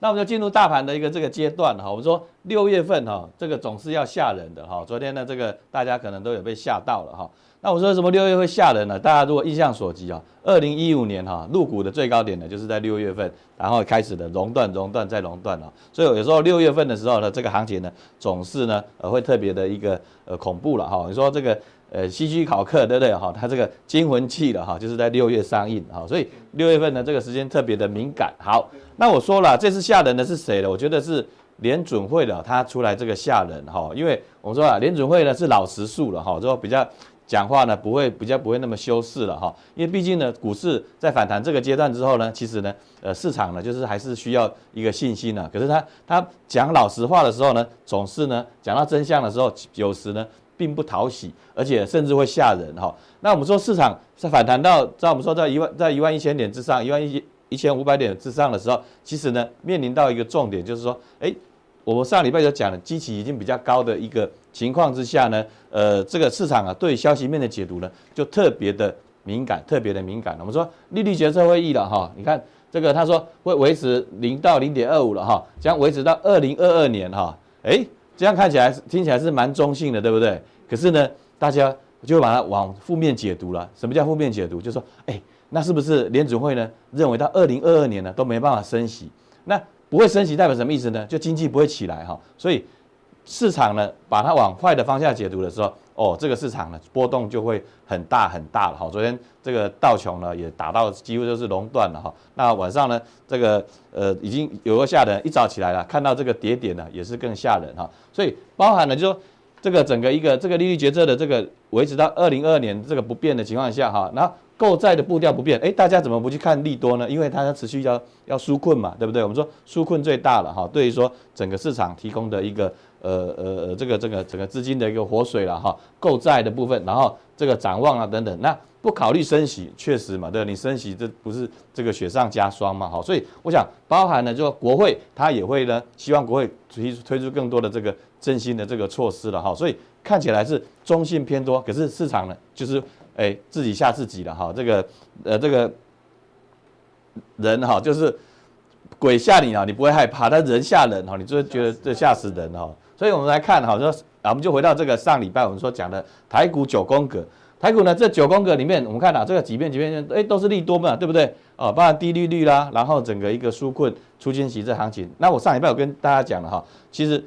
那我们就进入大盘的一个这个阶段哈。我们说六月份哈，这个总是要吓人的哈。昨天呢，这个大家可能都有被吓到了哈。那我说什么六月会吓人呢？大家如果印象所及啊，二零一五年哈，入股的最高点呢，就是在六月份，然后开始的熔断、熔断再熔断了。所以有时候六月份的时候呢，这个行情呢，总是呢，呃，会特别的一个呃恐怖了哈。你说这个呃，西区考克对不对哈？它这个惊魂记了哈，就是在六月上映哈，所以六月份呢，这个时间特别的敏感。好，那我说了，这次吓人的是谁呢？我觉得是联准会的，他出来这个吓人哈，因为我们说啊，联准会呢是老实数了哈，就比较。讲话呢不会比较不会那么修饰了哈，因为毕竟呢股市在反弹这个阶段之后呢，其实呢呃市场呢就是还是需要一个信心呢。可是他他讲老实话的时候呢，总是呢讲到真相的时候，有时呢并不讨喜，而且甚至会吓人哈。那我们说市场在反弹到在我们说在一万在一万一千点之上，一万一一千五百点之上的时候，其实呢面临到一个重点，就是说哎。我们上礼拜就讲了，基期已经比较高的一个情况之下呢，呃，这个市场啊对消息面的解读呢就特别的敏感，特别的敏感。我们说利率决策会议了哈，你看这个他说会维持零到零点二五了哈，将维持到二零二二年哈，诶，这样看起来听起来是蛮中性的，对不对？可是呢，大家就把它往负面解读了。什么叫负面解读？就说，诶，那是不是联准会呢认为到二零二二年呢都没办法升息？那不会升息代表什么意思呢？就经济不会起来哈，所以市场呢把它往坏的方向解读的时候，哦，这个市场呢波动就会很大很大了哈。昨天这个道琼呢也打到几乎就是熔断了哈。那晚上呢这个呃已经有个吓人，一早起来了看到这个跌点呢也是更吓人哈。所以包含了就说这个整个一个这个利率决策的这个维持到二零二二年这个不变的情况下哈，那。购债的步调不变，诶，大家怎么不去看利多呢？因为它要持续要要纾困嘛，对不对？我们说纾困最大了哈，对于说整个市场提供的一个呃呃这个这个整个资金的一个活水了哈。购债的部分，然后这个展望啊等等，那不考虑升息，确实嘛，对，你升息这不是这个雪上加霜嘛，好，所以我想包含了就国会它也会呢，希望国会推推出更多的这个振兴的这个措施了哈，所以看起来是中性偏多，可是市场呢就是。哎，自己吓自己了哈，这个呃，这个人哈，就是鬼吓你啊，你不会害怕；但人吓人哈，你就会觉得这吓死人哈。所以我们来看哈，说啊，我们就回到这个上礼拜我们所讲的台股九宫格。台股呢，这九宫格里面，我们看到这个几遍几遍，哎，都是利多嘛，对不对？哦，包含低利率啦，然后整个一个纾困出清洗这行情。那我上礼拜我跟大家讲了哈，其实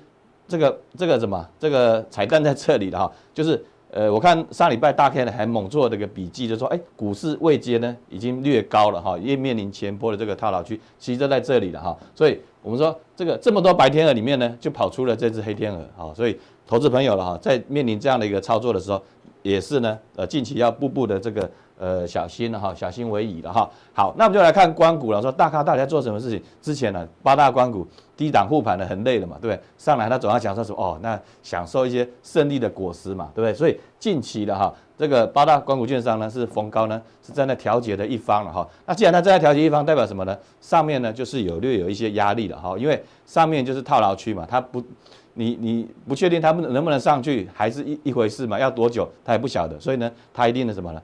这个这个什么，这个彩蛋在这里的哈，就是。呃，我看上礼拜大 K 呢还猛做这个笔记，就说，哎，股市未接呢已经略高了哈，也面临前波的这个套牢区，其实就在这里了哈。所以我们说这个这么多白天鹅里面呢，就跑出了这只黑天鹅哈。所以投资朋友了哈，在面临这样的一个操作的时候，也是呢，呃，近期要步步的这个。呃，小心了哈，小心为宜了哈。好，那我们就来看关谷了。说大咖到底在做什么事情？之前呢，八大关谷低档护盘的很累了嘛，对不对？上来他总要讲说什么哦，那享受一些胜利的果实嘛，对不对？所以近期的哈，这个八大关谷券商呢是逢高呢是站在调节的一方了哈。那既然它站在调节一方，代表什么呢？上面呢就是有略有一些压力了哈，因为上面就是套牢区嘛，它不，你你不确定它能不能上去，还是一一回事嘛，要多久他也不晓得，所以呢，它一定的什么呢？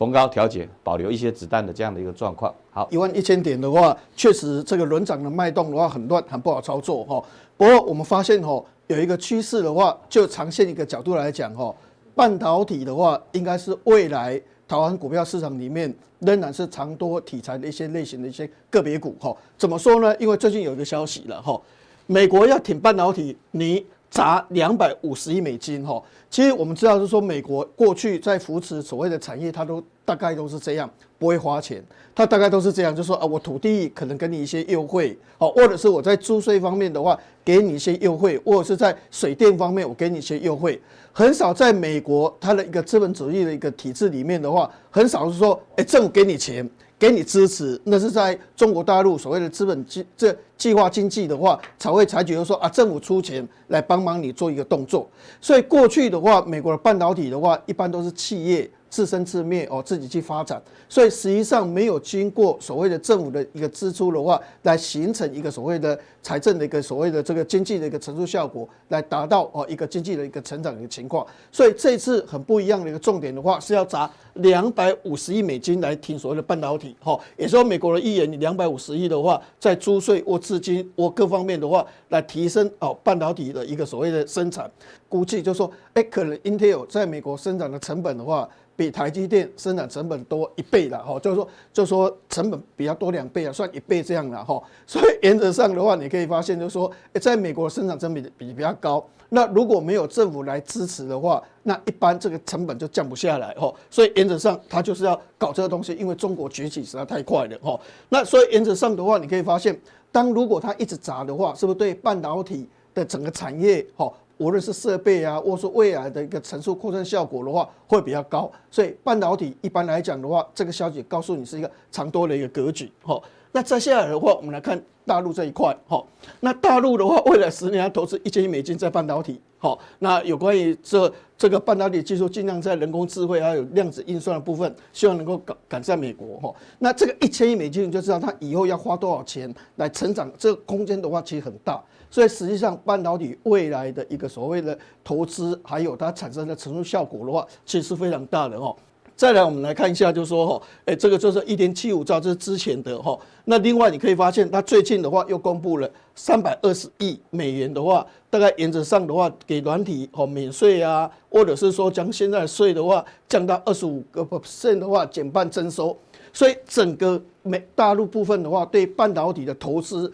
逢高调节，保留一些子弹的这样的一个状况。好，一万一千点的话，确实这个轮涨的脉动的话很乱，很不好操作哈。不过我们发现哈，有一个趋势的话，就长线一个角度来讲哈，半导体的话，应该是未来台湾股票市场里面仍然是长多题材的一些类型的一些个别股哈。怎么说呢？因为最近有一个消息了哈，美国要挺半导体，你。砸两百五十亿美金哈，其实我们知道，就是说美国过去在扶持所谓的产业，它都大概都是这样，不会花钱，它大概都是这样，就是说啊，我土地可能给你一些优惠，好，或者是我在租税方面的话，给你一些优惠，或者是在水电方面我给你一些优惠，很少在美国它的一个资本主义的一个体制里面的话，很少是说，哎，政府给你钱。给你支持，那是在中国大陆所谓的资本计这计划经济的话，才会采取说啊，政府出钱来帮忙你做一个动作。所以过去的话，美国的半导体的话，一般都是企业自生自灭哦，自己去发展，所以实际上没有经过所谓的政府的一个支出的话，来形成一个所谓的财政的一个所谓的这个经济的一个乘数效果，来达到哦一个经济的一个成长的情况。所以这次很不一样的一个重点的话，是要砸两百五十亿美金来挺所谓的半导体。哈，也说美国的议员，你两百五十亿的话，在租税或资金或各方面的话，来提升哦半导体的一个所谓的生产，估计就说，哎，可能 Intel 在美国生产的成本的话。比台积电生产成本多一倍了哈，就是说，就是说成本比较多两倍啊，算一倍这样了哈。所以原则上的话，你可以发现，就是说，在美国生产成本比比较高。那如果没有政府来支持的话，那一般这个成本就降不下来哈。所以原则上，它就是要搞这个东西，因为中国崛起实在太快了哈。那所以原则上的话，你可以发现，当如果它一直砸的话，是不是对半导体的整个产业哈？无论是设备啊，或是未来的一个乘数扩散效果的话，会比较高。所以半导体一般来讲的话，这个消息告诉你是一个长多的一个格局。哈，那再下来的话，我们来看大陆这一块。哈，那大陆的话，未来十年要投资一千亿美金在半导体。好，那有关于这这个半导体技术，尽量在人工智慧还有量子运算的部分，希望能够赶赶在美国。哈，那这个一千亿美金，你就知道它以后要花多少钱来成长，这个空间的话其实很大。所以实际上，半导体未来的一个所谓的投资，还有它产生的乘数效果的话，其实是非常大的哦。再来，我们来看一下，就是说哈，哎，这个就是一点七五兆，这是之前的哈。那另外你可以发现，它最近的话又公布了三百二十亿美元的话，大概原则上的话给软体哦免税啊，或者是说将现在税的话降到二十五个 percent 的话减半征收。所以整个美大陆部分的话，对半导体的投资。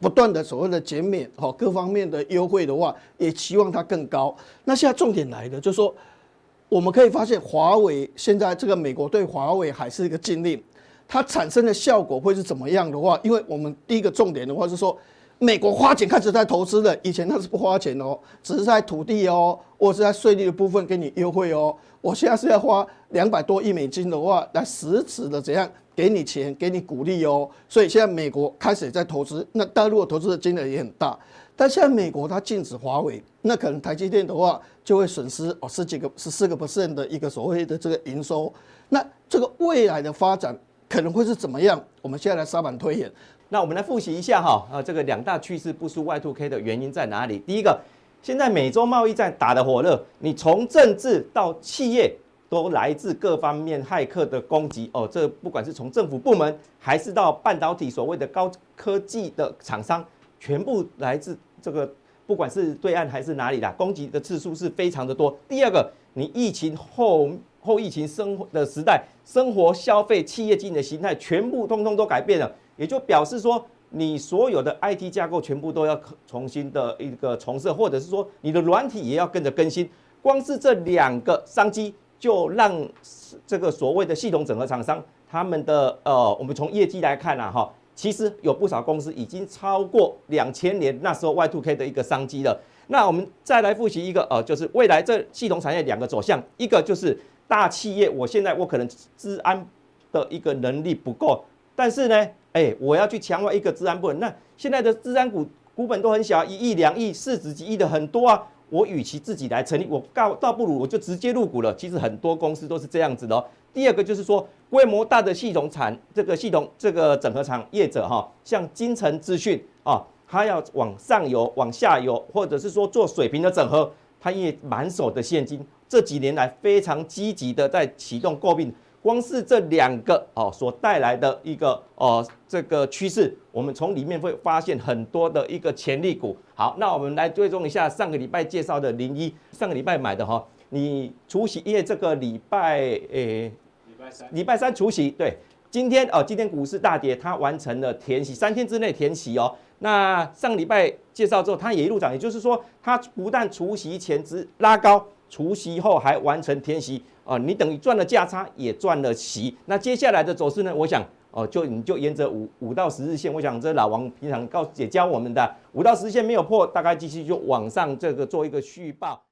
不断的所谓的减免，哈，各方面的优惠的话，也期望它更高。那现在重点来的就是说，我们可以发现，华为现在这个美国对华为还是一个禁令，它产生的效果会是怎么样的话？因为我们第一个重点的话是说，美国花钱开始在投资了，以前它是不花钱哦，只是在土地哦，或是在税率的部分给你优惠哦。我现在是要花两百多亿美金的话，来实质的怎样？给你钱，给你鼓励哦，所以现在美国开始也在投资，那大陆投资的金额也很大。但现在美国它禁止华为，那可能台积电的话就会损失哦十几个、十四个 percent 的一个所谓的这个营收。那这个未来的发展可能会是怎么样？我们现在来沙盘推演。那我们来复习一下哈，啊，这个两大趋势不输 Y2K 的原因在哪里？第一个，现在美洲贸易战打得火热，你从政治到企业。都来自各方面骇客的攻击哦，这不管是从政府部门，还是到半导体所谓的高科技的厂商，全部来自这个，不管是对岸还是哪里啦，攻击的次数是非常的多。第二个，你疫情后后疫情生活的时代，生活消费企业经营的形态全部通通都改变了，也就表示说，你所有的 IT 架构全部都要重新的一个重设，或者是说你的软体也要跟着更新。光是这两个商机。就让这个所谓的系统整合厂商，他们的呃，我们从业绩来看啊，哈，其实有不少公司已经超过两千年那时候 Y2K 的一个商机了。那我们再来复习一个呃，就是未来这系统产业两个走向，一个就是大企业，我现在我可能资安的一个能力不够，但是呢，哎，我要去强化一个治安部门，那现在的治安股股本都很小，一亿两亿市值几亿的很多啊。我与其自己来成立，我倒倒不如我就直接入股了。其实很多公司都是这样子的。第二个就是说，规模大的系统产这个系统这个整合厂业者哈，像精诚资讯啊，他要往上游、往下游，或者是说做水平的整合，他也满手的现金，这几年来非常积极的在启动购并。光是这两个哦所带来的一个哦这个趋势，我们从里面会发现很多的一个潜力股。好，那我们来追踪一下上个礼拜介绍的零一，上个礼拜买的哈，你除息，因为这个礼拜诶，礼拜三，礼拜三除夕，对，今天哦，今天股市大跌，它完成了填息，三天之内填息哦。那上个礼拜介绍之后，它也一路涨，也就是说，它不但除夕前值拉高，除息后还完成填息。啊，你等于赚了价差，也赚了息。那接下来的走势呢？我想，哦，就你就沿着五五到十日线，我想这老王平常告也教我们的五到十日线没有破，大概继续就往上这个做一个续报。